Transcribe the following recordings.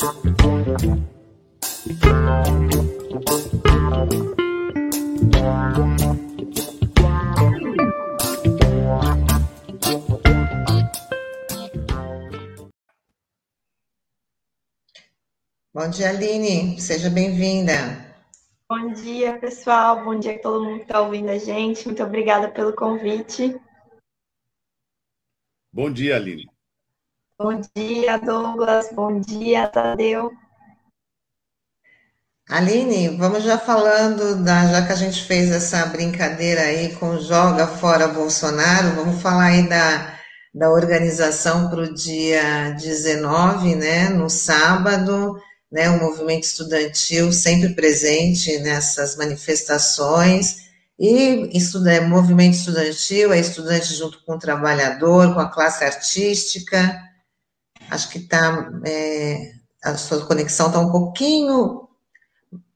Bom dia, Aline. Seja bem-vinda. Bom dia, pessoal. Bom dia a todo mundo que está ouvindo a gente. Muito obrigada pelo convite. Bom dia, Aline. Bom dia, Douglas. Bom dia, Tadeu. Aline, vamos já falando, da, já que a gente fez essa brincadeira aí com Joga Fora Bolsonaro, vamos falar aí da, da organização para o dia 19, né, no sábado, né, o movimento estudantil sempre presente nessas manifestações, e estuda, é, movimento estudantil é estudante junto com o trabalhador, com a classe artística, acho que está, é, a sua conexão está um pouquinho,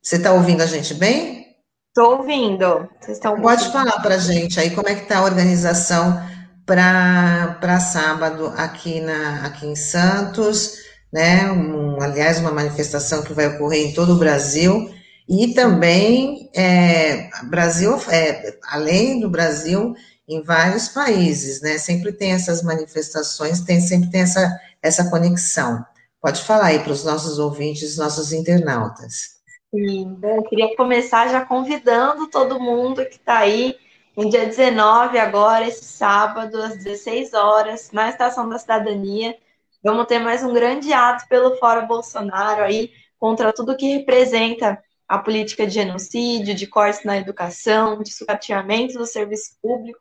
você está ouvindo a gente bem? Estou ouvindo, Vocês estão Pode falar para a gente aí como é que está a organização para sábado aqui, na, aqui em Santos, né? Um, aliás, uma manifestação que vai ocorrer em todo o Brasil e também é, Brasil, é, além do Brasil, em vários países, né? Sempre tem essas manifestações, tem sempre tem essa, essa conexão. Pode falar aí para os nossos ouvintes, nossos internautas. Sim, queria começar já convidando todo mundo que está aí no dia 19, agora, esse sábado, às 16 horas, na Estação da Cidadania, Vamos ter mais um grande ato pelo Fora Bolsonaro aí, contra tudo que representa a política de genocídio, de cortes na educação, de sucateamento do serviço público,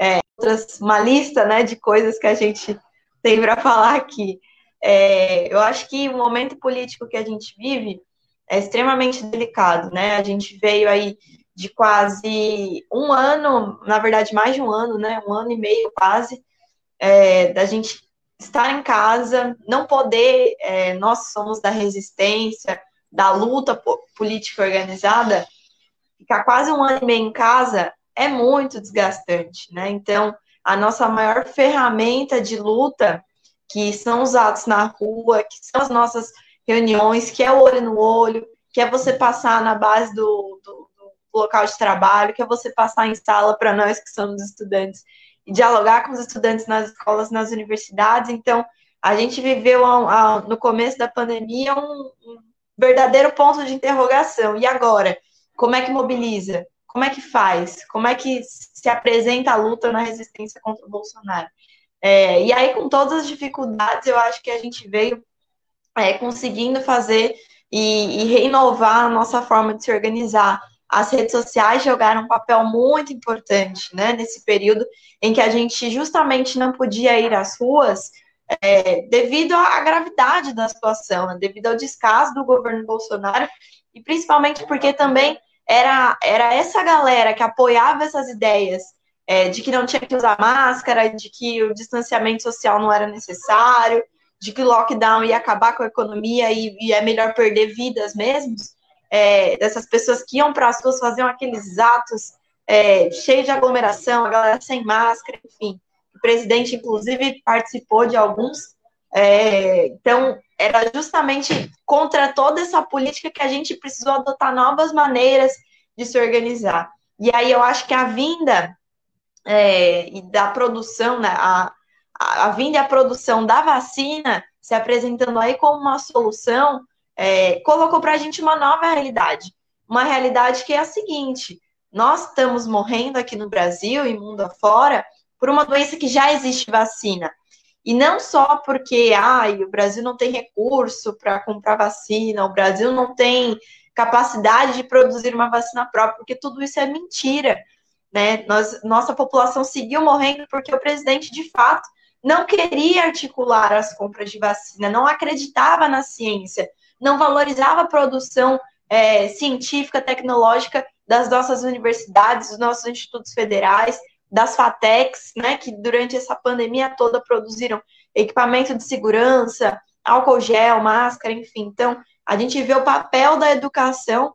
é, outras, uma lista né, de coisas que a gente tem para falar aqui. É, eu acho que o momento político que a gente vive é extremamente delicado, né? A gente veio aí de quase um ano, na verdade mais de um ano, né? Um ano e meio quase, é, da gente estar em casa, não poder, é, nós somos da resistência, da luta política organizada, ficar quase um ano e meio em casa é muito desgastante, né? Então, a nossa maior ferramenta de luta, que são os atos na rua, que são as nossas reuniões, que é o olho no olho, que é você passar na base do, do, do local de trabalho, que é você passar em sala para nós que somos estudantes dialogar com os estudantes nas escolas, nas universidades. Então, a gente viveu a, a, no começo da pandemia um, um, verdadeiro ponto de interrogação. E agora? Como é que mobiliza? Como é que faz? Como é que se apresenta a luta na resistência contra o Bolsonaro? É, e aí, com todas as dificuldades, eu acho que a gente veio é, conseguindo fazer e, e renovar a nossa forma de se organizar as redes sociais jogaram um papel muito importante, né, nesse período em que a gente justamente não podia ir às ruas é, devido à gravidade da situação, né, devido ao descaso do governo Bolsonaro e principalmente porque também era, era essa galera que apoiava essas ideias é, de que não tinha que usar máscara, de que o distanciamento social não era necessário, de que o lockdown ia acabar com a economia e, e é melhor perder vidas mesmo é, dessas pessoas que iam para as ruas, faziam aqueles atos é, cheios de aglomeração, a galera sem máscara, enfim. O presidente, inclusive, participou de alguns. É, então, era justamente contra toda essa política que a gente precisou adotar novas maneiras de se organizar. E aí eu acho que a vinda é, da produção, né, a, a vinda e a produção da vacina se apresentando aí como uma solução, é, colocou para a gente uma nova realidade. Uma realidade que é a seguinte: nós estamos morrendo aqui no Brasil e mundo afora por uma doença que já existe vacina. E não só porque ai, o Brasil não tem recurso para comprar vacina, o Brasil não tem capacidade de produzir uma vacina própria, porque tudo isso é mentira. Né? Nós, nossa população seguiu morrendo porque o presidente, de fato, não queria articular as compras de vacina, não acreditava na ciência, não valorizava a produção é, científica, tecnológica das nossas universidades, dos nossos institutos federais, das FATECs, né, que durante essa pandemia toda produziram equipamento de segurança, álcool gel, máscara, enfim. Então, a gente vê o papel da educação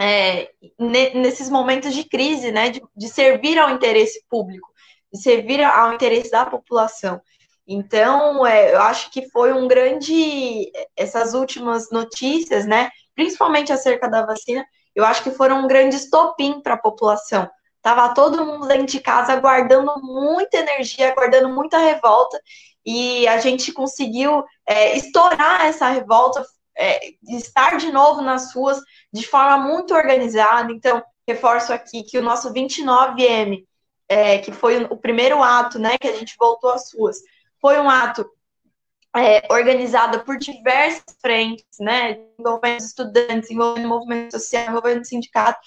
é, nesses momentos de crise, né, de, de, servir ao interesse público, de servir ao interesse da população. Então, é, eu acho que foi um grande. Essas últimas notícias, né? Principalmente acerca da vacina, eu acho que foram um grande estopim para a população. Tava todo mundo dentro de casa guardando muita energia, guardando muita revolta, e a gente conseguiu é, estourar essa revolta, é, estar de novo nas ruas de forma muito organizada. Então, reforço aqui que o nosso 29M, é, que foi o primeiro ato né, que a gente voltou às ruas, foi um ato é, organizado por diversas frentes, né, envolvendo estudantes, envolvendo movimento social, envolvendo sindicato,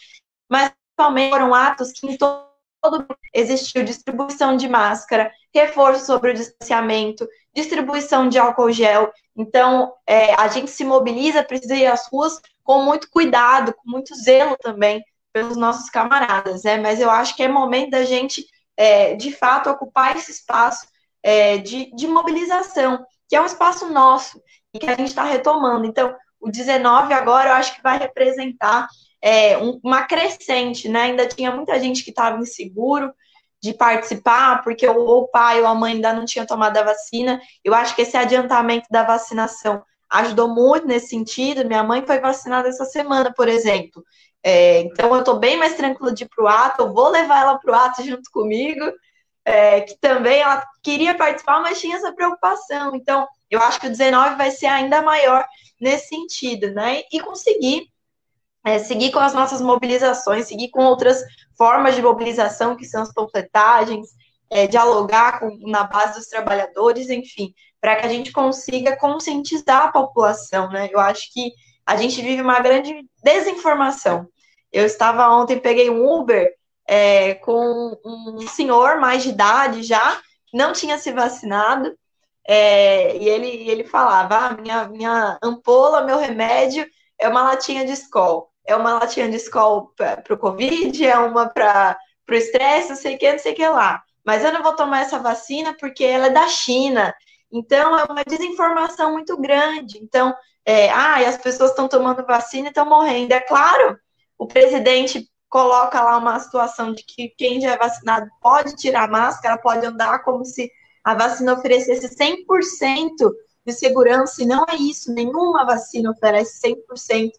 mas principalmente foram atos que em todo existiu distribuição de máscara, reforço sobre o distanciamento, distribuição de álcool gel. Então, é, a gente se mobiliza, precisa ir às ruas com muito cuidado, com muito zelo também pelos nossos camaradas, né? Mas eu acho que é momento da gente, é, de fato, ocupar esse espaço é, de, de mobilização, que é um espaço nosso e que a gente está retomando. Então, o 19 agora eu acho que vai representar é, um, uma crescente, né? Ainda tinha muita gente que estava inseguro de participar, porque o pai ou a mãe ainda não tinha tomado a vacina. Eu acho que esse adiantamento da vacinação ajudou muito nesse sentido. Minha mãe foi vacinada essa semana, por exemplo. É, então eu estou bem mais tranquila de ir para o ato, eu vou levar ela para o ato junto comigo, é, que também ela queria participar, mas tinha essa preocupação. Então, eu acho que o 19 vai ser ainda maior nesse sentido, né? E conseguir é, seguir com as nossas mobilizações, seguir com outras formas de mobilização, que são as completagens, é, dialogar com, na base dos trabalhadores, enfim, para que a gente consiga conscientizar a população, né? Eu acho que a gente vive uma grande desinformação. Eu estava ontem, peguei um Uber é, com um senhor mais de idade já, não tinha se vacinado, é, e ele, ele falava: ah, minha, minha ampola, meu remédio é uma latinha de escola é uma latinha de escola para o Covid, é uma para o estresse, não sei o que, não sei o que lá. Mas eu não vou tomar essa vacina porque ela é da China. Então, é uma desinformação muito grande. Então, é, ah, as pessoas estão tomando vacina e estão morrendo. É claro, o presidente coloca lá uma situação de que quem já é vacinado pode tirar a máscara, pode andar como se a vacina oferecesse 100% de segurança, e não é isso, nenhuma vacina oferece 100%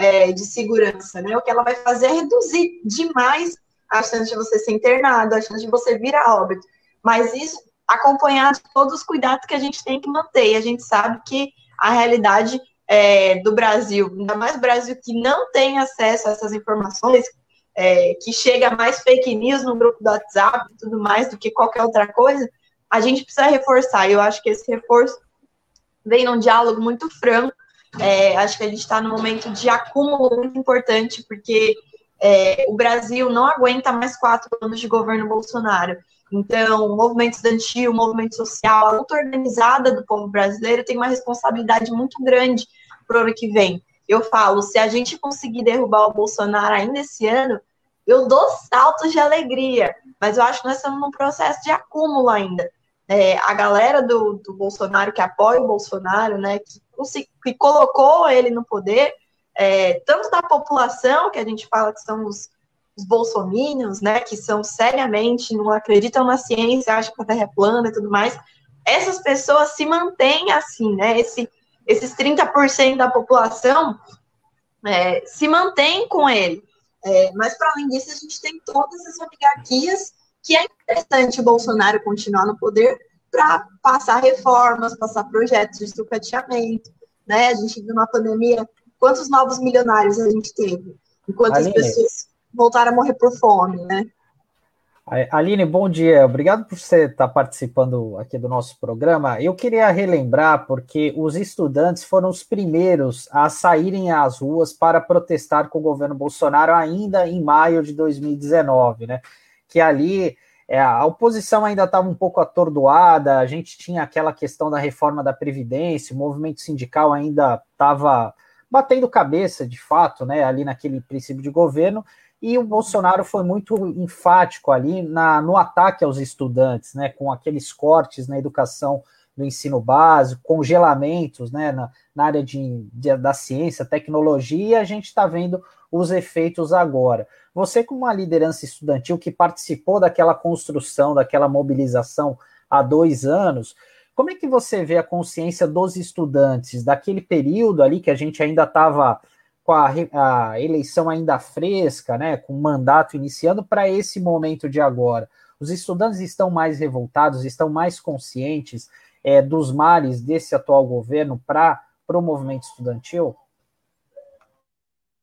é, de segurança, né? O que ela vai fazer é reduzir demais a chance de você ser internado, a chance de você vir a óbito. Mas isso acompanhado de todos os cuidados que a gente tem que manter. E a gente sabe que a realidade é, do Brasil, ainda mais Brasil que não tem acesso a essas informações, é, que chega mais fake news no grupo do WhatsApp e tudo mais do que qualquer outra coisa, a gente precisa reforçar. E eu acho que esse reforço vem num diálogo muito franco é, acho que a gente está num momento de acúmulo muito importante, porque é, o Brasil não aguenta mais quatro anos de governo Bolsonaro. Então, o movimento estudantil, o movimento social, a luta organizada do povo brasileiro tem uma responsabilidade muito grande para o ano que vem. Eu falo, se a gente conseguir derrubar o Bolsonaro ainda esse ano, eu dou saltos de alegria, mas eu acho que nós estamos num processo de acúmulo ainda. É, a galera do, do Bolsonaro, que apoia o Bolsonaro, né, que que colocou ele no poder, é, tanto da população, que a gente fala que são os, os né, que são seriamente, não acreditam na ciência, acham que a Terra é plana e tudo mais, essas pessoas se mantêm assim, né, esse, esses 30% da população é, se mantém com ele. É, mas, para além disso, a gente tem todas as oligarquias que é interessante o Bolsonaro continuar no poder, para passar reformas, passar projetos de sucateamento, né? A gente viu na pandemia quantos novos milionários a gente teve, enquanto Aline. as pessoas voltaram a morrer por fome, né? Aline, bom dia. Obrigado por você estar participando aqui do nosso programa. Eu queria relembrar, porque os estudantes foram os primeiros a saírem às ruas para protestar com o governo Bolsonaro ainda em maio de 2019, né? Que ali é, a oposição ainda estava um pouco atordoada, a gente tinha aquela questão da reforma da Previdência, o movimento sindical ainda estava batendo cabeça, de fato, né, ali naquele princípio de governo, e o Bolsonaro foi muito enfático ali na, no ataque aos estudantes, né, com aqueles cortes na educação do ensino básico, congelamentos né, na, na área de, de, da ciência, tecnologia, e a gente está vendo os efeitos agora. Você, como uma liderança estudantil que participou daquela construção, daquela mobilização há dois anos, como é que você vê a consciência dos estudantes daquele período ali que a gente ainda estava com a, a, eleição ainda fresca, né, com o mandato iniciando, para esse momento de agora? Os estudantes estão mais revoltados, estão mais conscientes é, dos males desse atual governo para o movimento estudantil?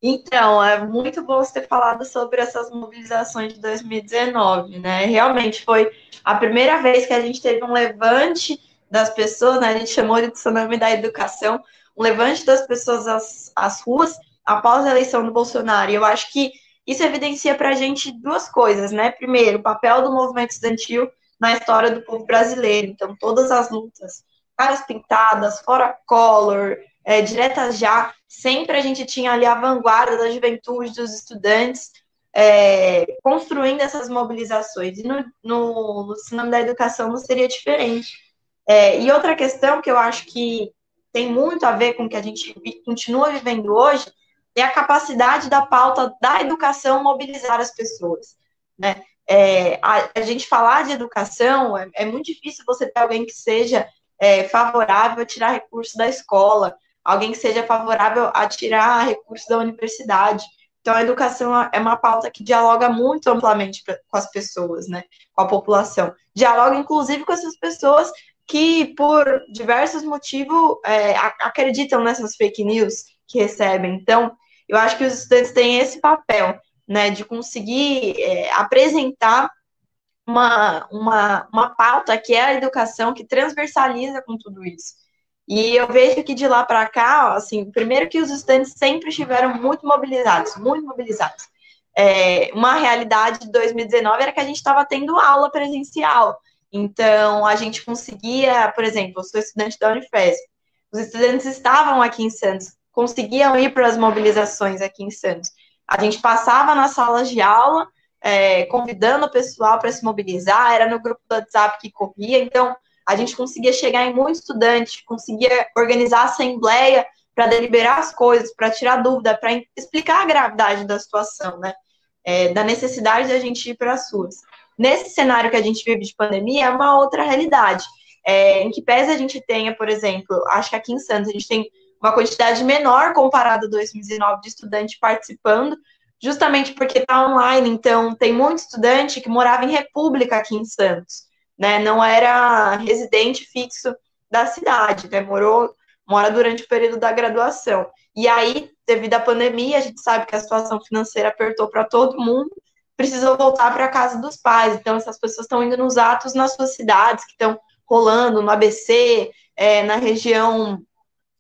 Então, é muito bom você ter falado sobre essas mobilizações de 2019, né? Realmente foi a primeira vez que a gente teve um levante das pessoas, né? A gente chamou de tsunami da educação, um levante das pessoas às, às ruas após a eleição do Bolsonaro. E eu acho que isso evidencia para a gente duas coisas, né? Primeiro, o papel do movimento estudantil na história do povo brasileiro. Então, todas as lutas, caras pintadas, fora color, é, diretas já, sempre a gente tinha ali a vanguarda da juventude, dos estudantes, é, construindo essas mobilizações. E no, no, no da educação não seria diferente. É, e outra questão que eu acho que tem muito a ver com o que a gente continua vivendo hoje é a capacidade da pauta da educação mobilizar as pessoas. Né? É, a, a, gente falar de educação, é, é, muito difícil você ter alguém que seja é, favorável a tirar recursos da escola, alguém que seja favorável a tirar recursos da universidade. Então, a educação é uma pauta que dialoga muito amplamente com as pessoas, né? com a população. Dialoga, inclusive, com essas pessoas que, por diversos motivos, é, acreditam nessas fake news que recebem. Então, eu acho que os estudantes têm esse papel, né, de conseguir é, apresentar uma, uma, uma pauta que é a educação, que transversaliza com tudo isso. E eu vejo que de lá para cá, assim, primeiro que os estudantes sempre estiveram muito mobilizados, muito mobilizados. É, uma realidade de 2019 era que a gente estava tendo aula presencial. Então, a gente conseguia, por exemplo, eu sou estudante da Unifesp, os estudantes estavam aqui em Santos, conseguiam ir para as mobilizações aqui em Santos. A gente passava nas salas de aula, é, convidando o pessoal para se mobilizar, era no grupo do WhatsApp que corria, então a gente conseguia chegar em muitos estudantes, conseguia organizar assembleia para deliberar as coisas, para tirar dúvida, para explicar a gravidade da situação, né? É, da necessidade da gente ir para as ruas. Nesse cenário que a gente vive de pandemia, é uma outra realidade. É, em que pese a gente tenha, por exemplo, acho que aqui em Santos a gente tem uma quantidade menor comparada a 2019 de estudante participando, justamente porque está online, então tem muito estudante que morava em República aqui em Santos, né? Não era residente fixo da cidade, né? Morou, mora durante o período da graduação. E aí, devido à pandemia, a gente sabe que a situação financeira apertou para todo mundo, precisou voltar para a casa dos pais. Então, essas pessoas estão indo nos atos nas suas cidades, que estão rolando no ABC, é, na região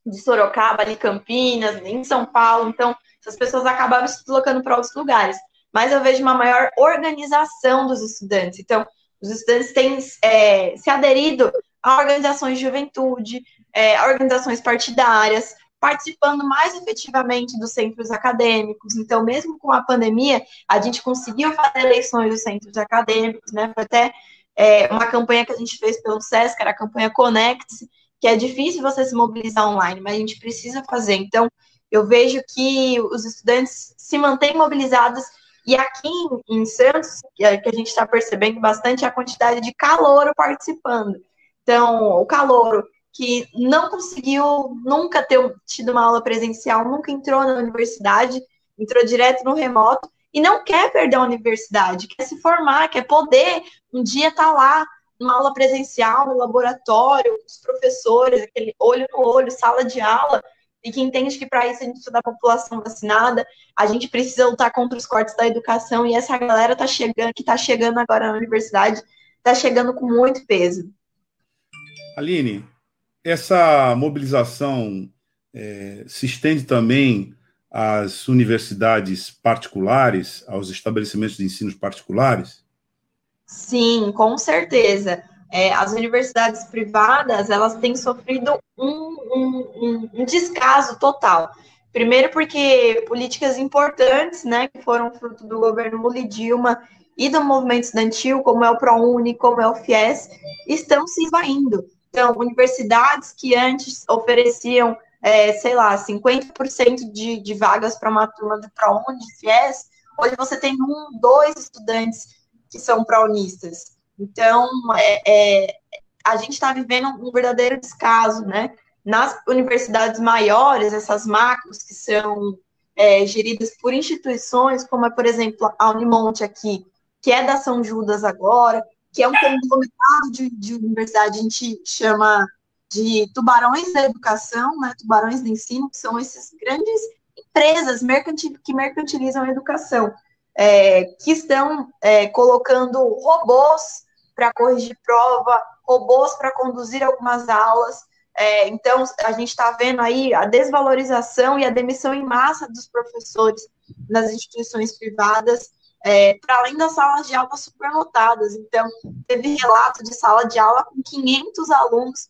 de Sorocaba, ali Campinas, em São Paulo. Então, essas pessoas acabaram se deslocando para outros lugares. Mas eu vejo uma maior organização dos estudantes. Então, os estudantes têm é, se aderido a organizações de juventude, é, organizações partidárias, participando mais efetivamente dos centros acadêmicos. Então, mesmo com a pandemia, a gente conseguiu fazer eleições dos centros acadêmicos, né? Foi até é, uma campanha que a gente fez pelo SESC, era a campanha Conecte, que é difícil você se mobilizar online, mas a gente precisa fazer. Então, eu vejo que os estudantes se mantêm mobilizados e aqui em Santos, que a gente está percebendo bastante, é a quantidade de calouro participando. Então, o calouro que não conseguiu nunca ter tido uma aula presencial, nunca entrou na universidade, entrou direto no remoto e não quer perder a universidade, quer se formar, quer poder um dia estar tá lá numa aula presencial, no laboratório, os professores, aquele olho no olho, sala de aula, e que entende que para isso a gente precisa da população vacinada, a gente precisa lutar contra os cortes da educação, e essa galera tá chegando, que está chegando agora na universidade, está chegando com muito peso. Aline, essa mobilização é, se estende também às universidades particulares, aos estabelecimentos de ensino particulares? Sim, com certeza. É, as universidades privadas elas têm sofrido um, um, um, descaso total. Primeiro porque políticas importantes, né, que foram fruto do governo Lula Dilma e do movimento estudantil, como é o ProUni, como é o FIES, estão se esvaindo. Então, universidades que antes ofereciam, é, sei lá, 50% de, de vagas para uma turma do ProUni, de FIES, hoje você tem um, dois estudantes que são praunistas. Então, é, é, a gente está vivendo um verdadeiro descaso, né? Nas universidades maiores, essas macros que são é, geridas por instituições, como é, por exemplo, a Unimonte aqui, que é da São Judas agora, que é um conglomerado de, de universidade, a gente chama de tubarões da educação, né, tubarões do ensino, que são essas grandes empresas mercantil, que mercantilizam a educação, é, que estão é, colocando robôs para corrigir prova, robôs para conduzir algumas aulas. É, então, a gente está vendo aí a desvalorização e a demissão em massa dos professores nas instituições privadas, é, para além das salas de aula superlotadas. Então, teve relato de sala de aula com 500 alunos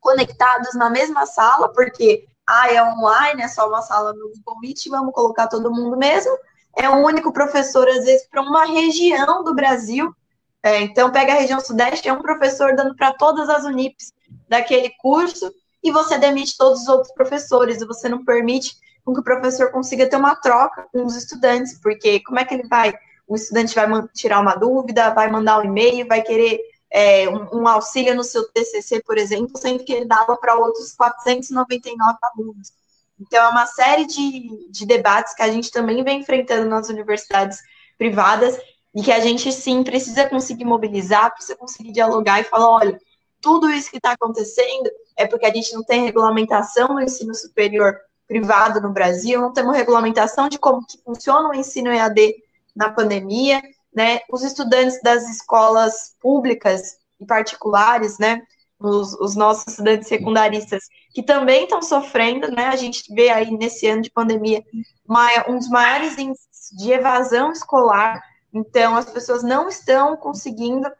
conectados na mesma sala, porque ah, é online, é só uma sala no Google Meet, vamos colocar todo mundo mesmo. É um único professor, às vezes, para uma região do Brasil. É, então, pega a região Sudeste, é um professor dando para todas as Unips daquele curso, e você demite todos os outros professores, e você não permite com que o professor consiga ter uma troca com os estudantes, porque como é que ele vai? O estudante vai tirar uma dúvida, vai mandar um e-mail, vai querer é, um, um, auxílio no seu TCC, por exemplo, sendo que ele dava para outros 499 alunos. Então, é uma série de, de debates que a gente também vem enfrentando nas universidades privadas e que a gente, sim, precisa conseguir mobilizar, precisa conseguir dialogar e falar, olha, tudo isso que está acontecendo é porque a gente não tem regulamentação no ensino superior privado no Brasil, não temos regulamentação de como que funciona o ensino EAD na pandemia, né, os estudantes das escolas públicas e particulares, né, os, os nossos estudantes secundaristas, que também estão sofrendo, né, a gente vê aí nesse ano de pandemia uma, um dos maiores índices de evasão escolar, então as pessoas não estão conseguindo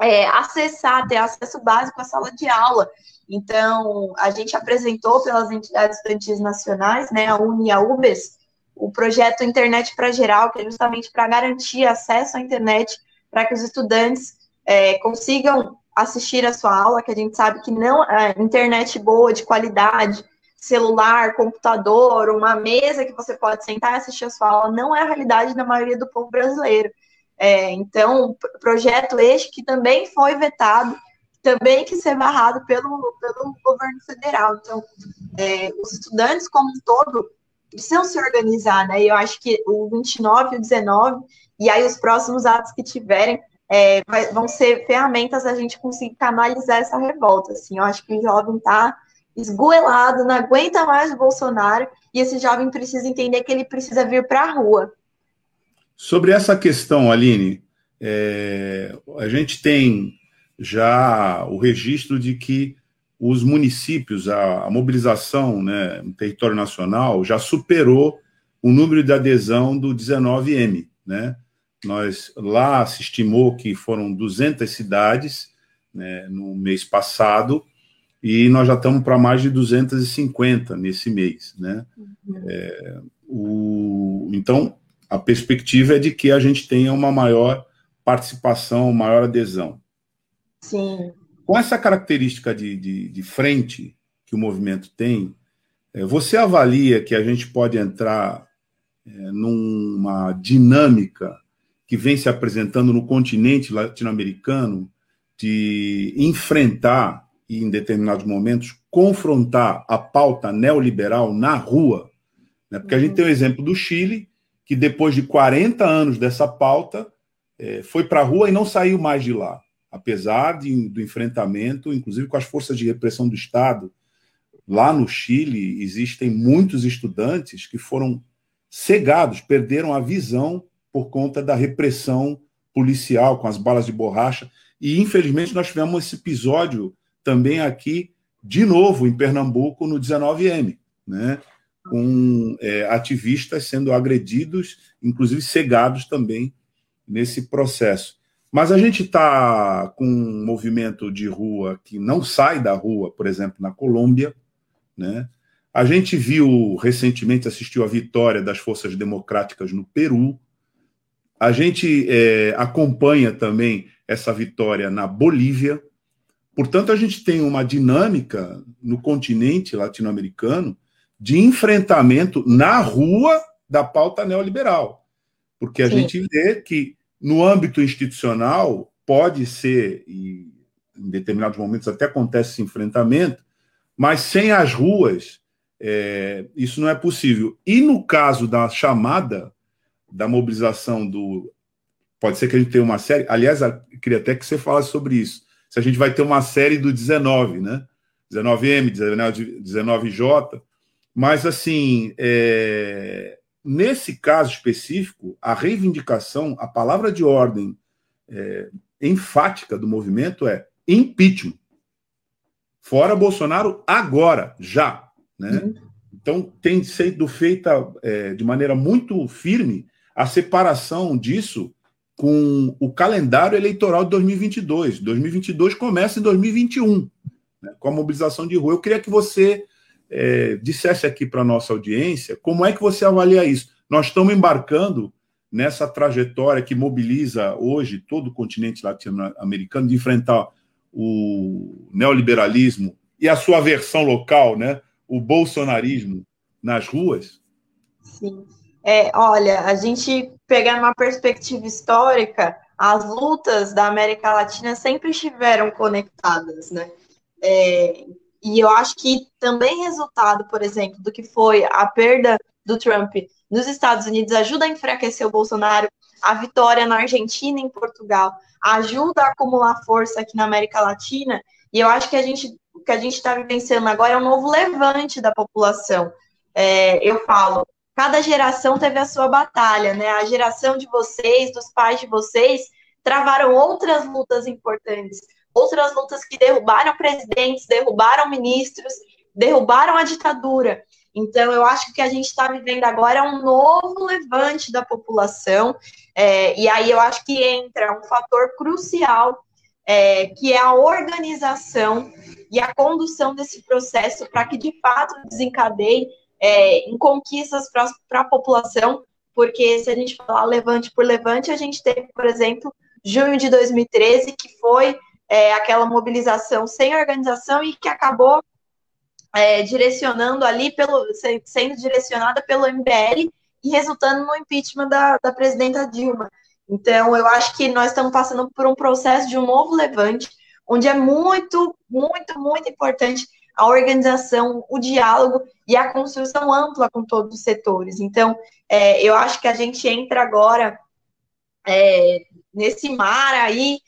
é, acessar, ter acesso básico à sala de aula. Então, a gente apresentou pelas entidades estudantis nacionais, né, a UNI e a UBES, o projeto Internet para Geral, que é justamente para garantir acesso à internet para que os estudantes é, consigam assistir a sua aula, que a gente sabe que não é internet boa, de qualidade, celular, computador, uma mesa que você pode sentar e assistir a sua aula, não é a realidade da maioria do povo brasileiro. É, então, projeto este que também foi vetado, também que ser barrado pelo, pelo governo federal. Então, é, os estudantes como um todo precisam se organizar, né? Eu acho que o 29 e o 19, e aí os próximos atos que tiverem, é, vai, vão ser ferramentas a gente conseguir canalizar essa revolta. Assim, eu acho que o jovem está esgoelado, não aguenta mais o Bolsonaro, e esse jovem precisa entender que ele precisa vir para a rua. Sobre essa questão, Aline, é, a gente tem já o registro de que os municípios, a, a mobilização né, no território nacional já superou o número de adesão do 19M. Né? Nós, lá se estimou que foram 200 cidades né, no mês passado, e nós já estamos para mais de 250 nesse mês. Né? Uhum. É, o, então, a perspectiva é de que a gente tenha uma maior participação, maior adesão. Sim. Com essa característica de, de, de frente que o movimento tem, é, você avalia que a gente pode entrar é, numa dinâmica que vem se apresentando no continente latino-americano de enfrentar e, em determinados momentos, confrontar a pauta neoliberal na rua? Né? Porque a gente tem o exemplo do Chile, que depois de 40 anos dessa pauta, é, foi para a rua e não saiu mais de lá apesar de, do enfrentamento, inclusive com as forças de repressão do Estado, lá no Chile existem muitos estudantes que foram cegados, perderam a visão por conta da repressão policial com as balas de borracha. E infelizmente nós tivemos esse episódio também aqui, de novo, em Pernambuco, no 19M, né? Com é, ativistas sendo agredidos, inclusive cegados também nesse processo. Mas a gente está com um movimento de rua que não sai da rua, por exemplo, na Colômbia. Né? A gente viu recentemente, assistiu a vitória das forças democráticas no Peru. A gente é, acompanha também essa vitória na Bolívia. Portanto, a gente tem uma dinâmica no continente latino-americano de enfrentamento na rua da pauta neoliberal. Porque a Sim. gente vê que no âmbito institucional, pode ser, e em determinados momentos até acontece esse enfrentamento, mas sem as ruas, é, isso não é possível. E no caso da chamada, da mobilização do. Pode ser que a gente tenha uma série. Aliás, eu queria até que você falasse sobre isso. Se a gente vai ter uma série do 19, né? 19M, 19J. Mas, assim, é, nesse caso específico, a reivindicação, a palavra de ordem é, enfática do movimento é impeachment. Fora Bolsonaro agora, já. Né? Uhum. Então, tem sido feita é, de maneira muito firme a separação disso com o calendário eleitoral de 2022. 2022 começa em 2021, né, com a mobilização de rua. Eu queria que você é, dissesse aqui para a nossa audiência como é que você avalia isso. Nós estamos embarcando nessa trajetória que mobiliza hoje todo o continente latino-americano de enfrentar o neoliberalismo e a sua versão local, né, o bolsonarismo nas ruas? Sim. É, olha, a gente pegar uma perspectiva histórica, as lutas da América Latina sempre estiveram conectadas, né? É, e eu acho que também resultado, por exemplo, do que foi a perda do Trump nos Estados Unidos ajuda a enfraquecer o Bolsonaro, a vitória na Argentina e em Portugal ajuda a acumular força aqui na América Latina, e eu acho que a gente o que a gente está vivenciando agora é um novo levante da população. É, eu falo, cada geração teve a sua batalha, né? A geração de vocês, dos pais de vocês, travaram outras lutas importantes, outras lutas que derrubaram presidentes, derrubaram ministros, derrubaram a ditadura. Então, eu acho que o que a gente está vivendo agora é um novo levante da população, é, e aí eu acho que entra um fator crucial, é, que é a organização e a condução desse processo para que, de fato, desencadeie é, em conquistas para a população, porque se a gente falar levante por levante, a gente teve, por exemplo, junho de 2013, que foi é, aquela mobilização sem organização e que acabou é, direcionando ali, pelo, sendo direcionada pelo MBL e resultando no impeachment da, da presidenta Dilma. Então, eu acho que nós estamos passando por um processo de um novo levante, onde é muito, muito, muito importante a organização, o diálogo e a construção ampla com todos os setores. Então, é, eu acho que a gente entra agora é, nesse mar aí,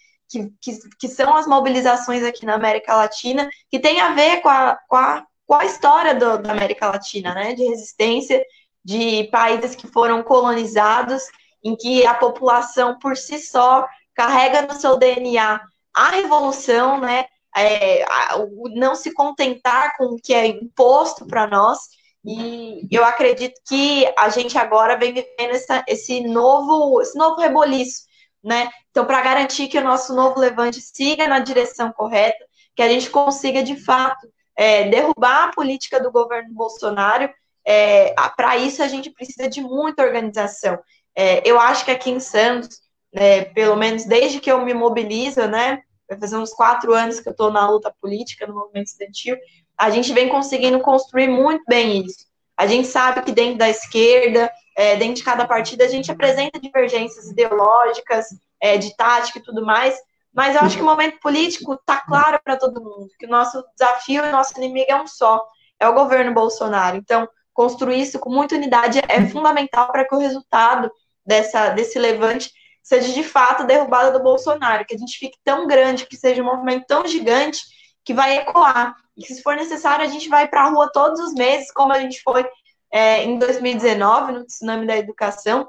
que, que, que, são as mobilizações aqui na América Latina, que tem a ver com a, com a com a história do, da América Latina, né, de resistência de países que foram colonizados, em que a população por si só carrega no seu DNA a revolução, né, é, o não se contentar com o que é imposto para nós, e eu acredito que a gente agora vem vivendo essa, esse novo, esse novo reboliço, né? Então, para garantir que o nosso novo levante siga na direção correta, que a gente consiga de fato é, derrubar a política do governo Bolsonaro. É, Para isso, a gente precisa de muita organização. É, eu acho que aqui em Santos, né, pelo menos desde que eu me mobilizo, né, vai fazer uns quatro anos que eu estou na luta política, no movimento estudantil, a gente vem conseguindo construir muito bem isso. A gente sabe que dentro da esquerda, é, dentro de cada partido, a gente apresenta divergências ideológicas, é, de tática e tudo mais, mas eu acho que o momento político está claro para todo mundo, que o nosso desafio e nosso inimigo é um só, é o governo Bolsonaro. Então, construir isso com muita unidade é fundamental para que o resultado dessa, desse levante seja de fato a derrubada do Bolsonaro, que a gente fique tão grande, que seja um movimento tão gigante que vai ecoar. E se for necessário, a gente vai para a rua todos os meses, como a gente foi é, em 2019, no Tsunami da Educação.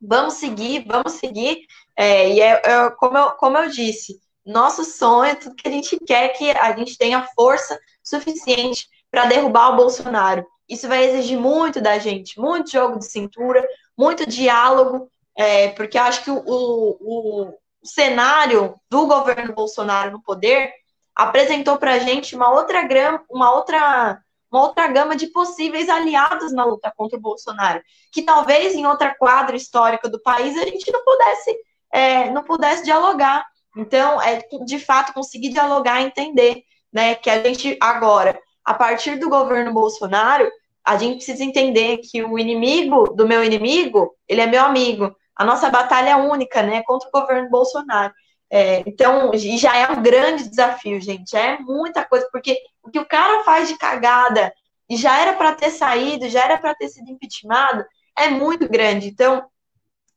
Vamos seguir, vamos seguir, é, e é, é, como, eu, como eu disse, nosso sonho é tudo que a gente quer que a gente tenha força suficiente para derrubar o Bolsonaro. Isso vai exigir muito da gente, muito jogo de cintura, muito diálogo, é, porque eu acho que o, o, o, cenário do governo Bolsonaro no poder apresentou para a gente uma outra, uma outra uma outra gama de possíveis aliados na luta contra o Bolsonaro, que talvez em outra quadra histórica do país a gente não pudesse é, não pudesse dialogar. Então, é de fato conseguir dialogar e entender, né, que a gente agora, a partir do governo Bolsonaro, a gente precisa entender que o inimigo do meu inimigo, ele é meu amigo. A nossa batalha é única, né, contra o governo Bolsonaro. É, então, já é um grande desafio, gente. É muita coisa, porque o que o cara faz de cagada e já era para ter saído, já era para ter sido impeachmentado, é muito grande. Então,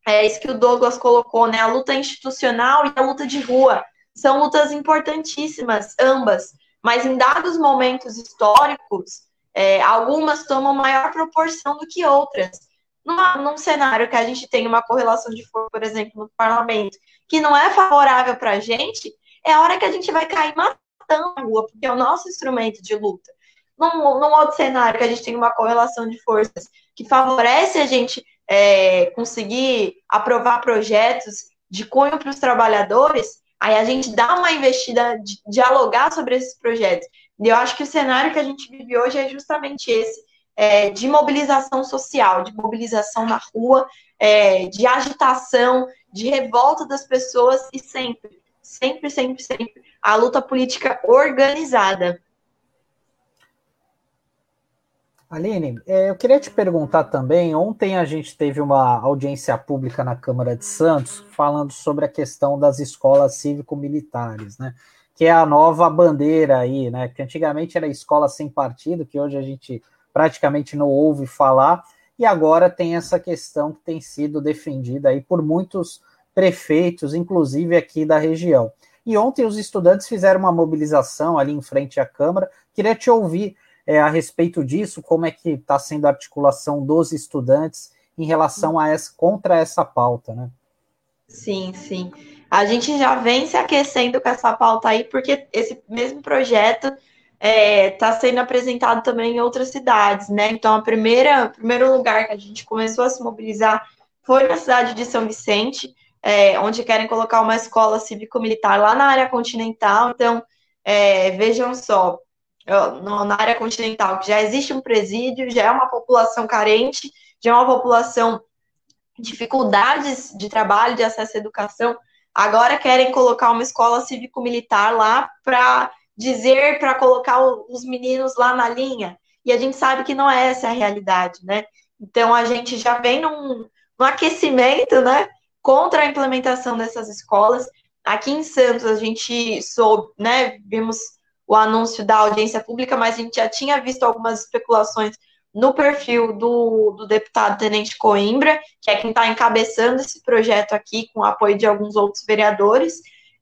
é isso que o Douglas colocou, né? A luta institucional e a luta de rua são lutas importantíssimas, ambas, mas em dados momentos históricos, é, algumas tomam maior proporção do que outras. Num, num cenário que a gente tem uma correlação de força, por exemplo, no parlamento, que não é favorável para a gente, é a hora que a gente vai cair matando a rua, porque é o nosso instrumento de luta. Num, num outro cenário que a gente tem uma correlação de forças que favorece a gente é, conseguir aprovar projetos de cunho para os trabalhadores, aí a gente dá uma investida de dialogar sobre esses projetos. E eu acho que o cenário que a gente vive hoje é justamente esse, é, de mobilização social, de mobilização na rua, é, de agitação, de revolta das pessoas e sempre, sempre, sempre, sempre a luta política organizada. Aline, é, eu queria te perguntar também. Ontem a gente teve uma audiência pública na Câmara de Santos falando sobre a questão das escolas cívico-militares, né? Que é a nova bandeira aí, né? Que antigamente era escola sem partido, que hoje a gente praticamente não ouve falar, e agora tem essa questão que tem sido defendida aí por muitos prefeitos, inclusive aqui da região. E ontem os estudantes fizeram uma mobilização ali em frente à Câmara. Queria te ouvir é, a respeito disso, como é que está sendo a articulação dos estudantes em relação a essa contra essa pauta, né? Sim, sim. A gente já vem se aquecendo com essa pauta aí, porque esse mesmo projeto está é, tá sendo apresentado também em outras cidades, né? Então, a primeira, o primeiro lugar que a gente começou a se mobilizar foi na cidade de São Vicente, é, onde querem colocar uma escola cívico-militar lá na área continental. Então, é, vejam só, na área continental, que já existe um presídio, já é uma população carente, já é uma população dificuldades de trabalho, de acesso à educação, agora querem colocar uma escola cívico-militar lá para dizer, para colocar os meninos lá na linha. E a gente sabe que não é essa a realidade, né? Então a gente já vem num, num aquecimento, né? Contra a implementação dessas escolas. Aqui em Santos a gente soube, né? Vimos o anúncio da audiência pública, mas a gente já tinha visto algumas especulações no perfil do, do deputado Tenente Coimbra, que é quem está encabeçando esse projeto aqui, com o apoio de alguns outros vereadores.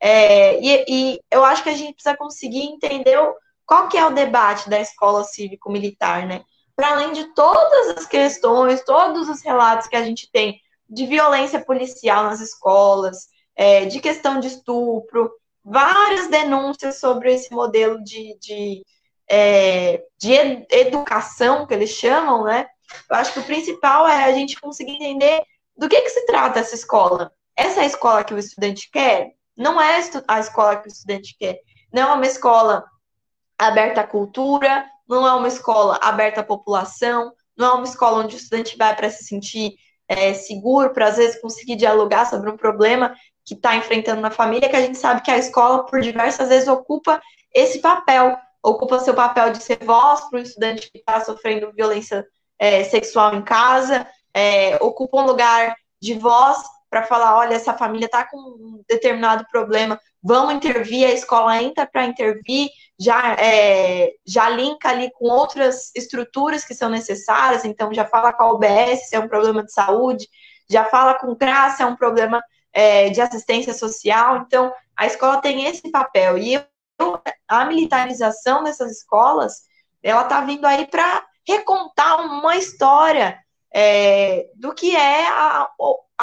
É, e, e, eu acho que a gente precisa conseguir entender o, qual que é o debate da escola cívico-militar, né? Para além de todas as questões, todos os relatos que a gente tem de violência policial nas escolas, é, de questão de estupro, várias denúncias sobre esse modelo de, de, é, de educação, que eles chamam, né? Eu acho que o principal é a gente conseguir entender do que, que se trata essa escola. Essa é a escola que o estudante quer? Não é a escola que o estudante quer. Não é uma escola aberta à cultura, não é uma escola aberta à população, não é uma escola onde o estudante vai para se sentir é, seguro, para às vezes conseguir dialogar sobre um problema que está enfrentando na família, que a gente sabe que a escola, por diversas vezes, ocupa esse papel, ocupa seu papel de ser voz para o estudante que está sofrendo violência é, sexual em casa, é, ocupa um lugar de voz para falar, olha, essa família está com um determinado problema, vamos intervir, a escola entra para intervir, já, é, já linka ali com outras estruturas que são necessárias, então já fala com a UBS se é um problema de saúde, já fala com o CRAS se é um problema é, de assistência social. Então, a escola tem esse papel. E eu, a militarização dessas escolas, ela está vindo aí para recontar uma história é, do que é a,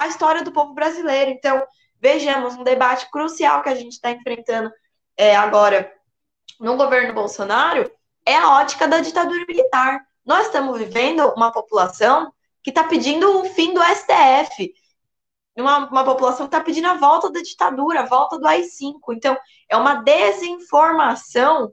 a história do povo brasileiro. Então, vejamos, um debate crucial que a gente está enfrentando é, agora no governo Bolsonaro é a ótica da ditadura militar. Nós estamos vivendo uma população que está pedindo o fim do STF, uma, uma população que está pedindo a volta da ditadura, a volta do AI-5. Então, é uma desinformação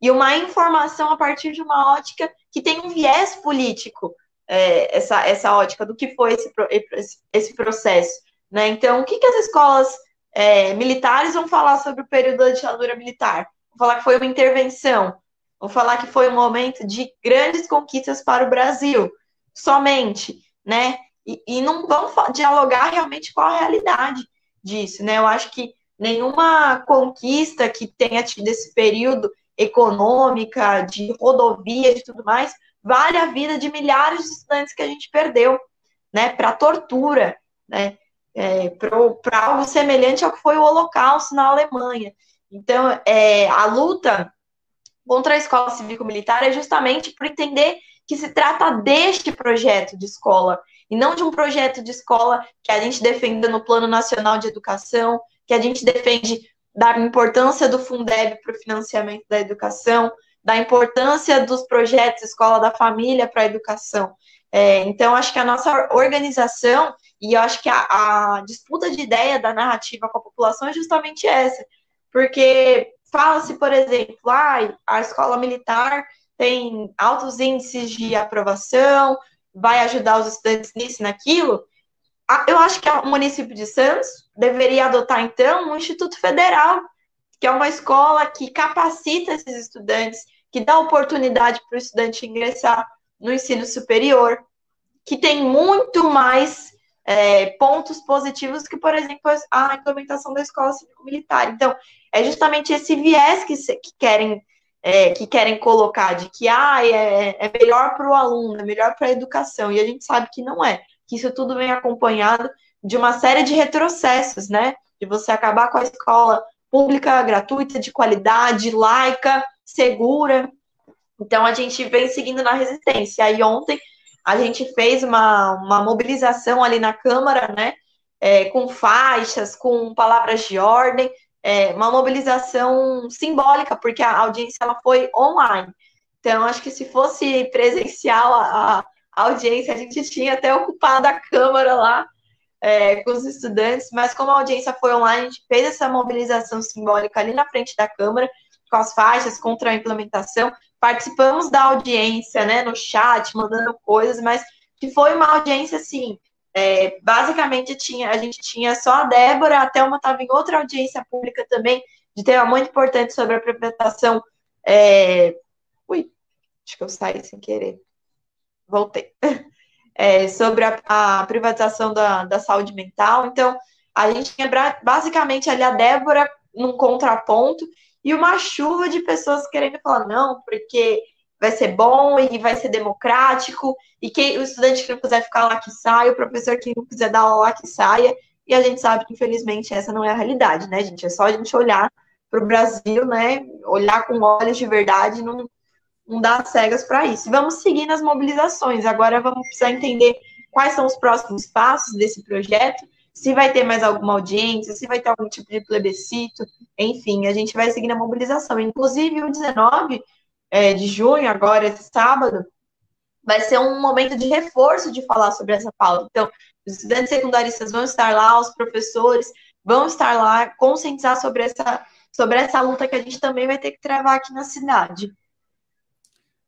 e uma informação a partir de uma ótica que tem um viés político, é, essa, essa ótica do que foi esse, esse processo. Né? Então, o que, que as escolas é, militares vão falar sobre o período da ditadura militar? Vão falar que foi uma intervenção, vão falar que foi um momento de grandes conquistas para o Brasil, somente, né? e, e não vão dialogar realmente com a realidade disso, né? Eu acho que nenhuma conquista que tenha tido esse período econômica, de rodovia, de tudo mais, vale a vida de milhares de estudantes que a gente perdeu, né, para tortura, né, é, para algo semelhante ao que foi o Holocausto na Alemanha. Então, é, a luta contra a escola cívico-militar é justamente por entender que se trata deste projeto de escola e não de um projeto de escola que a gente defenda no Plano Nacional de Educação, que a gente defende da importância do Fundeb para o financiamento da educação, da importância dos projetos Escola da Família para a educação. É, então, acho que a nossa organização, e eu acho que a, a disputa de ideia da narrativa com a população é justamente essa, porque fala-se, por exemplo, ah, a escola militar tem altos índices de aprovação, vai ajudar os estudantes nisso e naquilo, eu acho que o município de Santos deveria adotar, então, um Instituto Federal, que é uma escola que capacita esses estudantes, que dá oportunidade para o estudante ingressar no ensino superior, que tem muito mais é, pontos positivos que, por exemplo, a implementação da escola cívico-militar. Então, é justamente esse viés que, que querem é, que querem colocar de que ah, é, é melhor para o aluno, é melhor para a educação, e a gente sabe que não é que isso tudo vem acompanhado de uma série de retrocessos, né? De você acabar com a escola pública, gratuita, de qualidade, laica, segura. Então a gente vem seguindo na resistência. Aí ontem a gente fez uma, uma mobilização ali na Câmara, né? É, com faixas, com palavras de ordem, é, uma mobilização simbólica, porque a audiência ela foi online. Então, acho que se fosse presencial a, a audiência, a gente tinha até ocupado a Câmara lá é, com os estudantes, mas como a audiência foi online, a gente fez essa mobilização simbólica ali na frente da Câmara, com as faixas contra a implementação, participamos da audiência, né, no chat, mandando coisas, mas que foi uma audiência, assim, é, basicamente tinha, a gente tinha só a Débora, até uma estava em outra audiência pública também, de tema muito importante sobre a implementação, é, ui, acho que eu saí sem querer, voltei, é, sobre a, a privatização da, da saúde mental. Então, a gente tinha basicamente ali a Débora num contraponto e uma chuva de pessoas querendo falar, não, porque vai ser bom e vai ser democrático, e que o estudante que não quiser ficar lá que saia, o professor que não quiser dar aula lá que saia, e a gente sabe que, infelizmente, essa não é a realidade, né, gente? É só a gente olhar para o Brasil, né, olhar com olhos de verdade, não, não dar cegas para isso. Vamos seguir nas mobilizações. Agora vamos precisar entender quais são os próximos passos desse projeto, se vai ter mais alguma audiência, se vai ter algum tipo de plebiscito, enfim, a gente vai seguir na mobilização. Inclusive, o 19 é, de junho, agora, esse sábado, vai ser um momento de reforço de falar sobre essa pauta. Então, os estudantes secundaristas vão estar lá, os professores vão estar lá, conscientizar sobre essa, sobre essa luta que a gente também vai ter que travar aqui na cidade.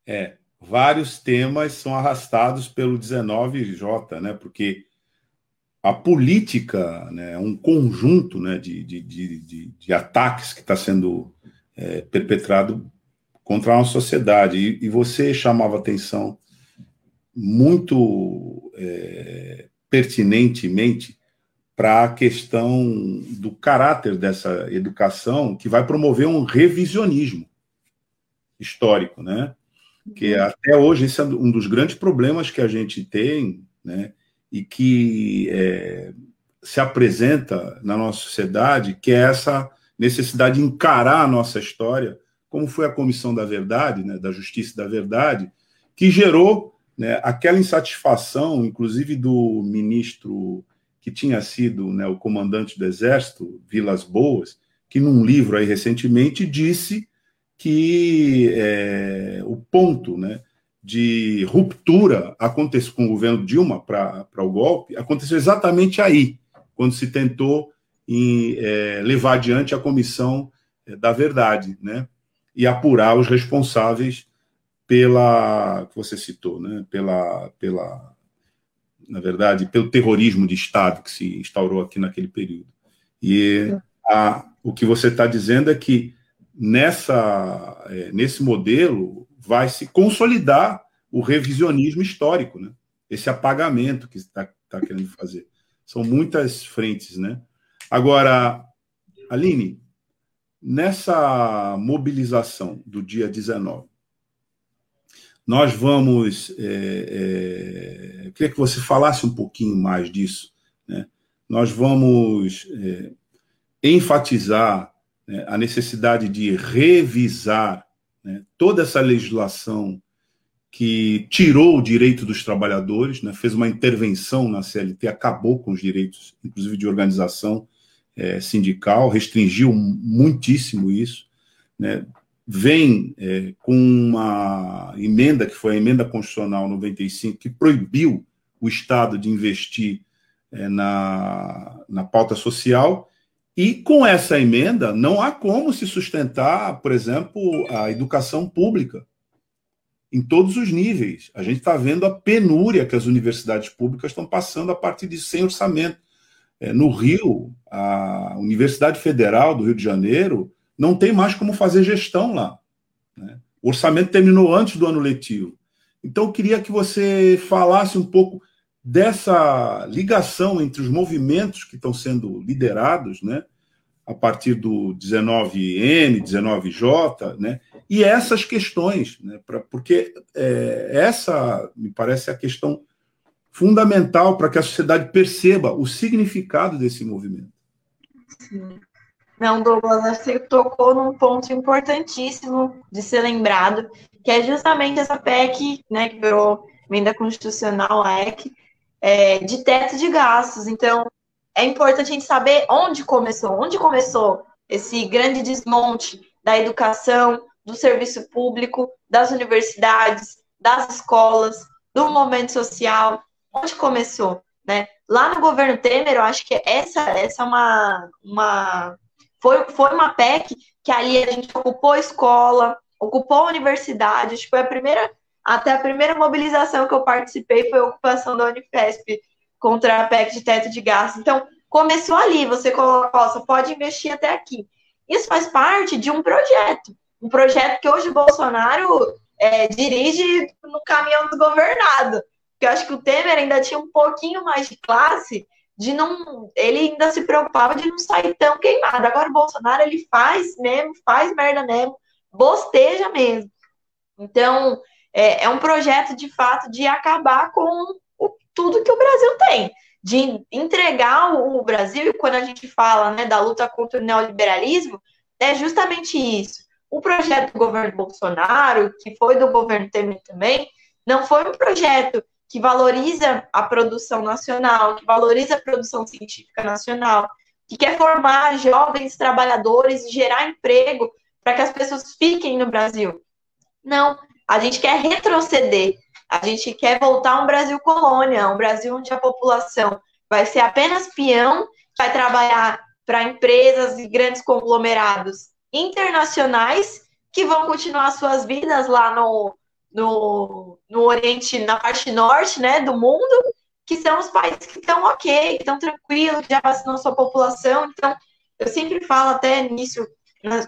É, vários temas são arrastados pelo 19J, né? Porque a política né, é um conjunto né, de, de, de, de ataques que está sendo é, perpetrado contra a nossa sociedade. E, e você chamava atenção muito é, pertinentemente para a questão do caráter dessa educação que vai promover um revisionismo histórico, né? Que até hoje esse é um dos grandes problemas que a gente tem, né, e que é, se apresenta na nossa sociedade, que é essa necessidade de encarar a nossa história, como foi a Comissão da Verdade, né, da Justiça e da Verdade, que gerou né, aquela insatisfação, inclusive do ministro que tinha sido né, o comandante do Exército, Vilas Boas, que num livro aí recentemente disse que é, o ponto né, de ruptura aconteceu com o governo Dilma para o golpe aconteceu exatamente aí, quando se tentou em, é, levar adiante a comissão é, da verdade, né, e apurar os responsáveis pela que você citou, né, pela, pela, na verdade, pelo terrorismo de Estado que se instaurou aqui naquele período. E a, o que você está dizendo é que nessa, é, nesse modelo vai se consolidar o revisionismo histórico, né? esse apagamento que está tá querendo fazer. São muitas frentes. Né? Agora, Aline, nessa mobilização do dia 19, nós vamos. É, é, queria que você falasse um pouquinho mais disso. Né? Nós vamos é, enfatizar né, a necessidade de revisar né, toda essa legislação que tirou o direito dos trabalhadores, né, fez uma intervenção na CLT, acabou com os direitos, inclusive de organização é, sindical, restringiu muitíssimo isso, né, vem é, com uma emenda, que foi a emenda constitucional 95, que proibiu o Estado de investir é, na, na pauta social, e com essa emenda não há como se sustentar, por exemplo, a educação pública em todos os níveis. A gente está vendo a penúria que as universidades públicas estão passando a partir de sem orçamento. É, no Rio, a Universidade Federal do Rio de Janeiro não tem mais como fazer gestão lá. Né? O orçamento terminou antes do ano letivo. Então, eu queria que você falasse um pouco dessa ligação entre os movimentos que estão sendo liderados, né, a partir do 19M, 19J, né, e essas questões, né, pra, porque é, essa, me parece, a questão fundamental para que a sociedade perceba o significado desse movimento. Sim. Não, Douglas, você tocou num ponto importantíssimo de ser lembrado, que é justamente essa PEC, né, que virou emenda constitucional, a EC, é, de teto de gastos. Então, é importante a gente saber onde começou, onde começou esse grande desmonte da educação, do serviço público, das universidades, das escolas, do momento social, onde começou, né? Lá no governo Temer, eu acho que essa, essa é uma, uma foi, foi uma PEC que ali a gente ocupou a escola, ocupou a universidade, acho que foi a primeira, até a primeira mobilização que eu participei foi a ocupação da Unifesp contra a PEC de teto de gastos. Então, começou ali, você coloca, ó, você pode investir até aqui. Isso faz parte de um projeto um projeto que hoje o Bolsonaro é, dirige no caminhão desgovernado. Porque eu acho que o Temer ainda tinha um pouquinho mais de classe, de não. Ele ainda se preocupava de não sair tão queimado. Agora o Bolsonaro ele faz mesmo, faz merda mesmo, bosteja mesmo. Então, é, é um projeto de fato de acabar com o, tudo que o Brasil tem. De entregar o, o Brasil, e quando a gente fala né, da luta contra o neoliberalismo, é justamente isso o projeto do governo Bolsonaro, que foi do governo Temer também, não foi um projeto que valoriza a produção nacional, que valoriza a produção científica nacional, que quer formar jovens trabalhadores e gerar emprego para que as pessoas fiquem no Brasil. Não, a gente quer retroceder, a gente quer voltar a um Brasil colônia, um Brasil onde a população vai ser apenas peão, vai trabalhar para empresas e grandes conglomerados internacionais que vão continuar suas vidas lá no, no, no Oriente, na parte norte né, do mundo, que são os países que estão ok, que estão tranquilos, que já vacinou sua população. Então, eu sempre falo até nisso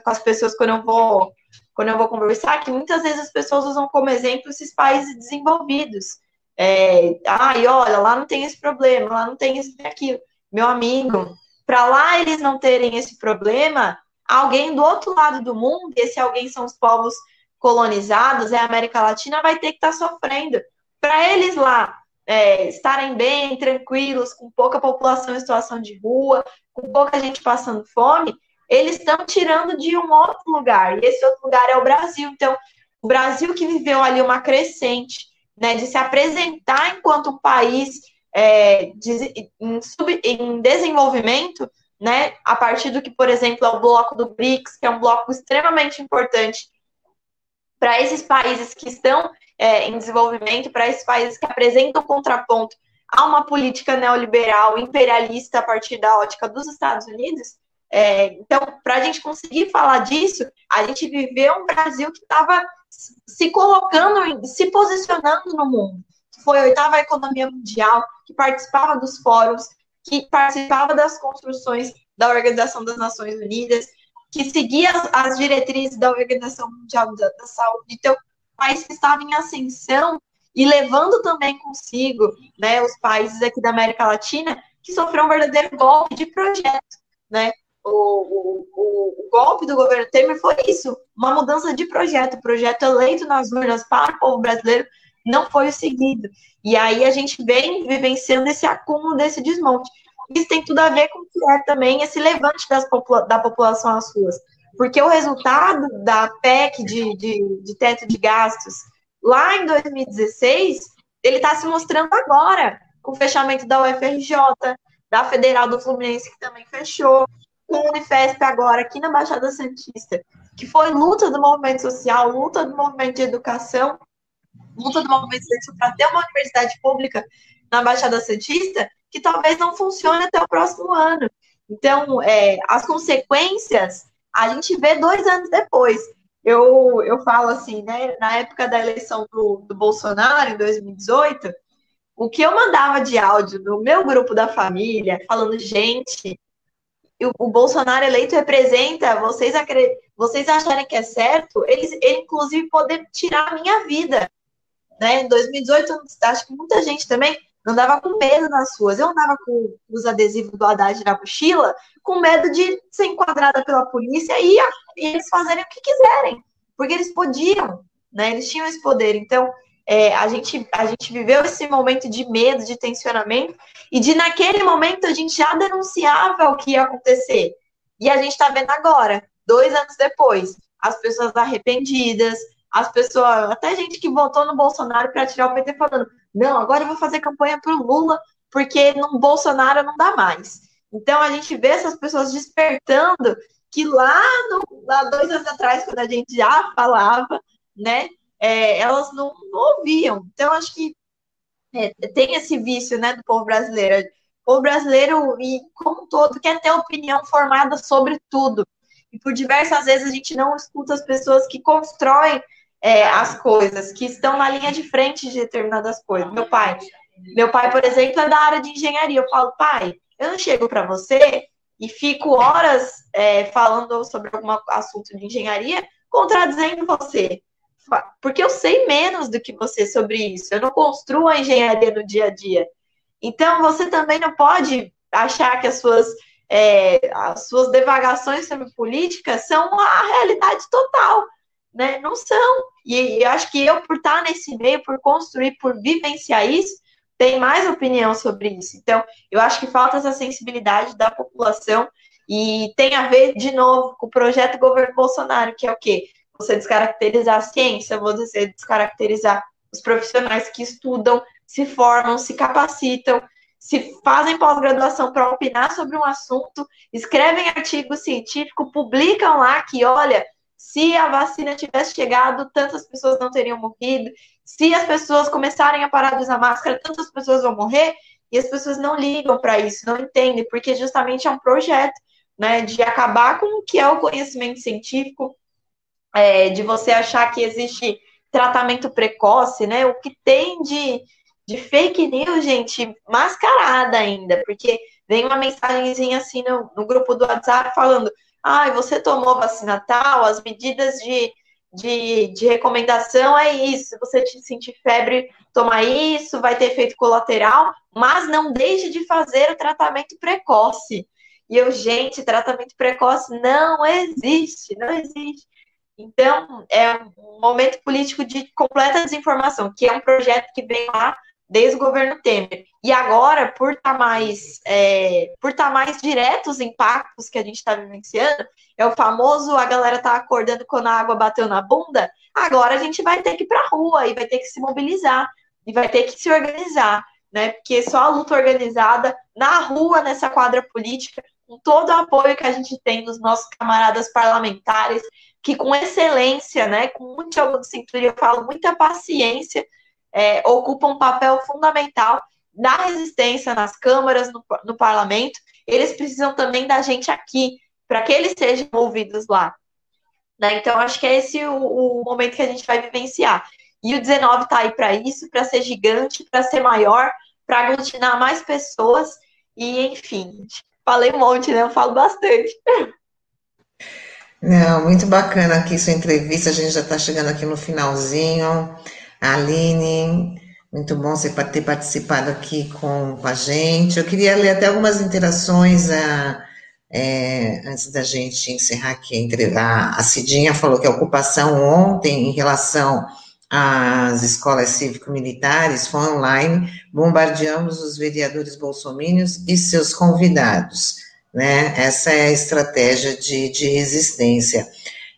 com as pessoas quando eu vou quando eu vou conversar, que muitas vezes as pessoas usam como exemplo esses países desenvolvidos. É, ai, olha, lá não tem esse problema, lá não tem isso aquilo. Meu amigo, para lá eles não terem esse problema, alguém do outro lado do mundo, e esse alguém são os povos colonizados, é a América Latina, vai ter que estar tá sofrendo. Para eles lá é, estarem bem, tranquilos, com pouca população em situação de rua, com pouca gente passando fome, eles estão tirando de um outro lugar, e esse outro lugar é o Brasil. Então, o Brasil que viveu ali uma crescente, né, de se apresentar enquanto um país é, de, em, sub, em desenvolvimento, né, a partir do que, por exemplo, é o bloco do BRICS, que é um bloco extremamente importante para esses países que estão é, em desenvolvimento, para esses países que apresentam contraponto a uma política neoliberal imperialista a partir da ótica dos Estados Unidos. É, então, para a gente conseguir falar disso, a gente viveu um Brasil que estava se colocando, se posicionando no mundo, foi a oitava economia mundial, que participava dos fóruns, que participava das construções da Organização das Nações Unidas, que seguia as, as diretrizes da Organização Mundial da, da Saúde. Então, o país que estava em ascensão e levando também consigo né, os países aqui da América Latina que sofreram um verdadeiro golpe de projeto. Né? O, o, o, golpe do governo Temer foi isso, uma mudança de projeto, o projeto eleito nas urnas para o povo brasileiro não foi o seguido. E aí a gente vem vivenciando esse acúmulo desse desmonte. Isso tem tudo a ver com o que é também esse levante popula da população às ruas. Porque o resultado da PEC de, de, de teto de gastos lá em 2016, ele está se mostrando agora, com o fechamento da UFRJ, da Federal do Fluminense, que também fechou, com o Unifesp agora aqui na Baixada Santista, que foi luta do movimento social, luta do movimento de educação, luta do movimento social para ter uma universidade pública na Baixada Santista, que talvez não funcione até o próximo ano. Então, é, as consequências a gente vê dois anos depois. Eu, eu falo assim, né? Na época da eleição do, do Bolsonaro, em 2018, o que eu mandava de áudio no meu grupo da família, falando, gente, o, Bolsonaro eleito representa, vocês, vocês acharem que é certo, ele, ele inclusive poder tirar a minha vida. Né? Em 2018, acho que muita gente também andava com medo nas ruas. Eu andava com os adesivos do Haddad na mochila, com medo de ser enquadrada pela polícia e, e eles fazerem o que quiserem, porque eles podiam, né? Eles tinham esse poder. Então, é, a, gente, a gente viveu esse momento de medo, de tensionamento, e de naquele momento a gente já denunciava o que ia acontecer. E a gente está vendo agora, dois anos depois, as pessoas arrependidas, as pessoas, até gente que votou no Bolsonaro para tirar o PT falando: não, agora eu vou fazer campanha para o Lula, porque no Bolsonaro não dá mais. Então a gente vê essas pessoas despertando que lá, no, lá dois anos atrás, quando a gente já falava, né, é, elas não, não, ouviam. Então acho que é, tem esse vício, né, do povo brasileiro. O povo brasileiro, e como um todo, quer ter opinião formada sobre tudo. E por diversas vezes a gente não escuta as pessoas que constroem é, as coisas, que estão na linha de frente de determinadas coisas. Meu pai, meu pai, por exemplo, é da área de engenharia. Eu falo, pai, eu não chego para você e fico horas é, falando sobre algum assunto de engenharia, contradizendo você. Porque eu sei menos do que você sobre isso. Eu não construo a engenharia no dia a dia. Então, você também não pode achar que as suas, é, as suas devagações sobre política são a realidade total né? Não são. E eu acho que eu, por estar nesse meio, por construir, por vivenciar isso, tem mais opinião sobre isso. Então, eu acho que falta essa sensibilidade da população e tem a ver, de novo, com o projeto governo Bolsonaro, que é o quê? Você descaracterizar a ciência, você descaracterizar os profissionais que estudam, se formam, se capacitam, se fazem pós-graduação para opinar sobre um assunto, escrevem artigo científico, publicam lá que, olha, se a vacina tivesse chegado, tantas pessoas não teriam morrido. Se as pessoas começarem a parar de usar máscara, tantas pessoas vão morrer. E as pessoas não ligam para isso, não entendem, porque justamente é um projeto né, de acabar com o que é o conhecimento científico, é, de você achar que existe tratamento precoce, né? O que tem de, de fake news, gente, mascarada ainda, porque vem uma mensagenzinha assim no, no grupo do WhatsApp falando: ah, você tomou vacina tal, as medidas de, de, de recomendação é isso. Você sentir febre, tomar isso, vai ter efeito colateral, mas não deixe de fazer o tratamento precoce. E eu, gente, tratamento precoce não existe, não existe. Então, é um momento político de completa desinformação, que é um projeto que vem lá desde o governo Temer. E agora, por estar tá mais, é, por estar tá mais direto os impactos que a gente está vivenciando, é o famoso a galera tá acordando quando a água bateu na bunda. Agora a gente vai ter que ir para a rua e vai ter que se mobilizar e vai ter que se organizar, né? Porque só a luta organizada na rua, nessa quadra política, com todo o apoio que a gente tem dos nossos camaradas parlamentares, que com excelência, né, com muito jogo de cintura, eu falo, muita paciência, é, ocupam um papel fundamental na resistência nas câmaras, no, no parlamento. Eles precisam também da gente aqui, para que eles sejam ouvidos lá. Né? Então, acho que é esse o, o momento que a gente vai vivenciar. E o 19 está aí para isso, para ser gigante, para ser maior, para aglutinar mais pessoas. E, enfim, falei um monte, né? Eu falo bastante. Não, muito bacana aqui sua entrevista. A gente já está chegando aqui no finalzinho. Aline, muito bom você ter participado aqui com, com a gente. Eu queria ler até algumas interações. A, é, antes da gente encerrar aqui, a, a Cidinha falou que a ocupação ontem em relação às escolas cívico-militares foi online, bombardeamos os vereadores bolsomínios e seus convidados, né? Essa é a estratégia de, de resistência.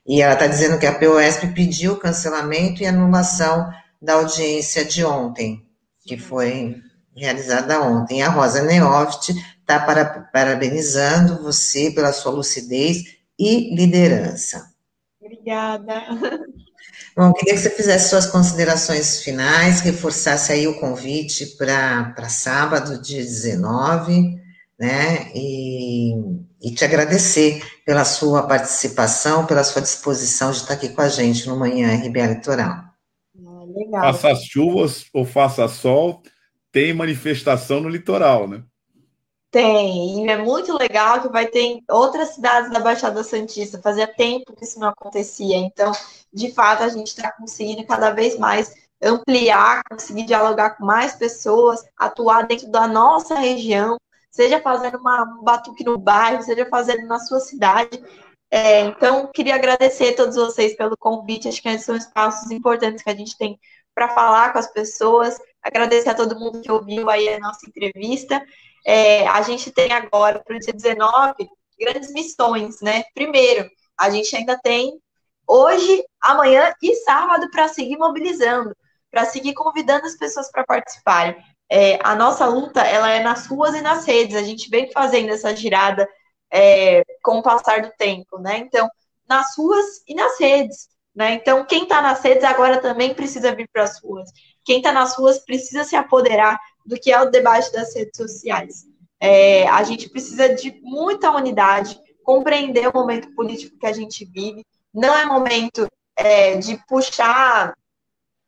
E ela está dizendo que a POSP pediu cancelamento e anulação da audiência de ontem, que foi realizada ontem. A Rosa Neoft está para, parabenizando você pela sua lucidez e liderança. Obrigada. Bom, queria que você fizesse suas considerações finais, reforçasse aí o convite para sábado, dia 19, né? E, e te agradecer pela sua participação, pela sua disposição de estar aqui com a gente no Manhã RBA Litoral. Ah, legal. Faça chuvas ou faça sol, tem manifestação no litoral, né? Tem, e é muito legal que vai ter em outras cidades da Baixada Santista. Fazia tempo que isso não acontecia. Então, de fato, a gente está conseguindo cada vez mais ampliar, conseguir dialogar com mais pessoas, atuar dentro da nossa região, seja fazendo uma, um batuque no bairro, seja fazendo na sua cidade. É, então, queria agradecer a todos vocês pelo convite. Acho que esses são espaços importantes que a gente tem para falar com as pessoas. Agradecer a todo mundo que ouviu aí a nossa entrevista. É, a gente tem agora, para o dia 19, grandes missões, né? Primeiro, a gente ainda tem hoje, amanhã e sábado para seguir mobilizando, para seguir convidando as pessoas para participarem. É, a nossa luta ela é nas ruas e nas redes. A gente vem fazendo essa girada é, com o passar do tempo, né? Então, nas ruas e nas redes. Né? Então, quem está nas redes agora também precisa vir para as ruas. Quem está nas ruas precisa se apoderar do que é o debate das redes sociais. É, a gente precisa de muita unidade, compreender o momento político que a gente vive. Não é momento é, de puxar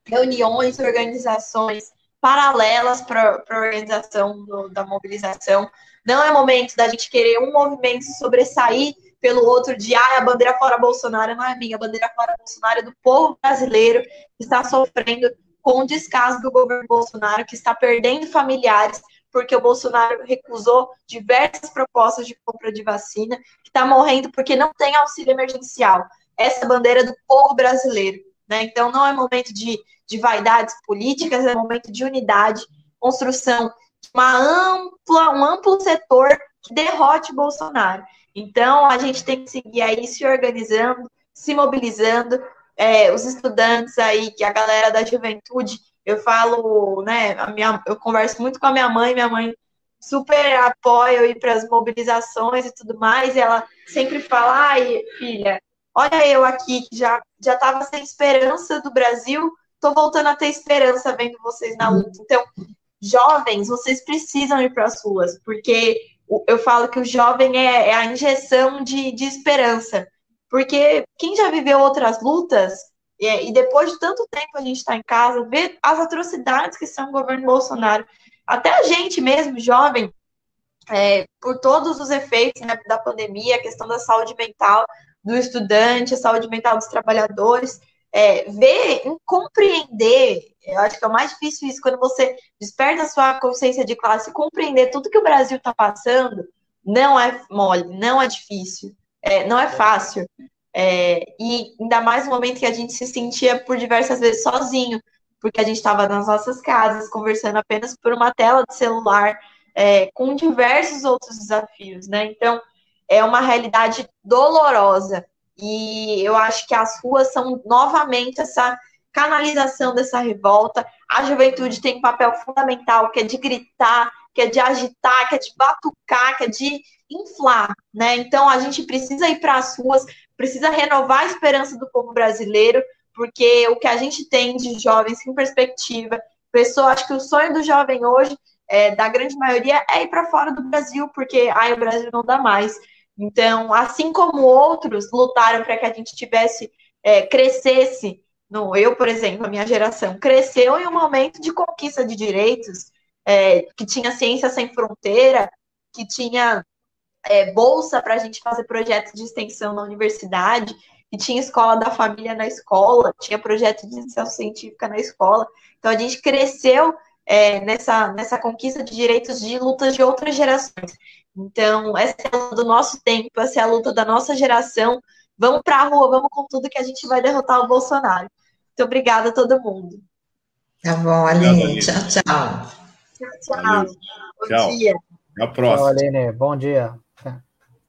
reuniões, organizações paralelas para a organização do, da mobilização. Não é momento da gente querer um movimento sobressair pelo outro de ah, a bandeira fora Bolsonaro não é minha, a bandeira fora Bolsonaro é do povo brasileiro que está sofrendo com o descaso do governo Bolsonaro, que está perdendo familiares, porque o Bolsonaro recusou diversas propostas de compra de vacina, que está morrendo porque não tem auxílio emergencial. Essa é bandeira do povo brasileiro. Né? Então, não é momento de, de vaidades políticas, é momento de unidade, construção de uma ampla, um amplo setor que derrote Bolsonaro. Então, a gente tem que seguir aí se organizando, se mobilizando, é, os estudantes aí, que a galera da juventude, eu falo, né, minha, eu converso muito com a minha mãe, minha mãe super apoia ir para as mobilizações e tudo mais, e ela sempre fala, ai, filha, olha eu aqui, que já já estava sem esperança do Brasil, tô voltando a ter esperança vendo vocês na luta. Então, jovens, vocês precisam ir para as ruas, porque eu falo que o jovem é, é a injeção de, de esperança. Porque quem já viveu outras lutas, e depois de tanto tempo a gente está em casa, vê as atrocidades que são o governo Bolsonaro. Até a gente mesmo, jovem, é, por todos os efeitos né, da pandemia, a questão da saúde mental do estudante, a saúde mental dos trabalhadores, é, ver, compreender, eu acho que é o mais difícil isso, quando você desperta a sua consciência de classe, compreender tudo que o Brasil está passando, não é mole, não é difícil é, não é fácil. É, e ainda mais no momento que a gente se sentia por diversas vezes sozinho, porque a gente estava nas nossas casas, conversando apenas por uma tela de celular, é, com diversos outros desafios, né? Então, é uma realidade dolorosa. E eu acho que as ruas são novamente essa canalização dessa revolta. A juventude tem um papel fundamental, que é de gritar, que é de agitar, que é de batucar, que é de inflar, né? Então a gente precisa ir para as ruas, precisa renovar a esperança do povo brasileiro, porque o que a gente tem de jovens sem perspectiva, pessoa, acho que o sonho do jovem hoje, é, da grande maioria, é ir para fora do Brasil, porque ai, o Brasil não dá mais. Então, assim como outros lutaram para que a gente tivesse, é, crescesse, no, eu, por exemplo, a minha geração, cresceu em um momento de conquista de direitos, é, que tinha ciência sem fronteira, que tinha é, bolsa para a gente fazer projetos de extensão na universidade, e tinha escola da família na escola, tinha projeto de extensão científica na escola. Então a gente cresceu é, nessa, nessa conquista de direitos de lutas de outras gerações. Então, essa é a luta do nosso tempo, essa é a luta da nossa geração. Vamos para a rua, vamos com tudo que a gente vai derrotar o Bolsonaro. Muito obrigada a todo mundo. Tá bom, Aline. Tchau, tchau. Tchau, tchau. Bom tchau. dia. Até a próxima. Tchau, Aline. Bom dia.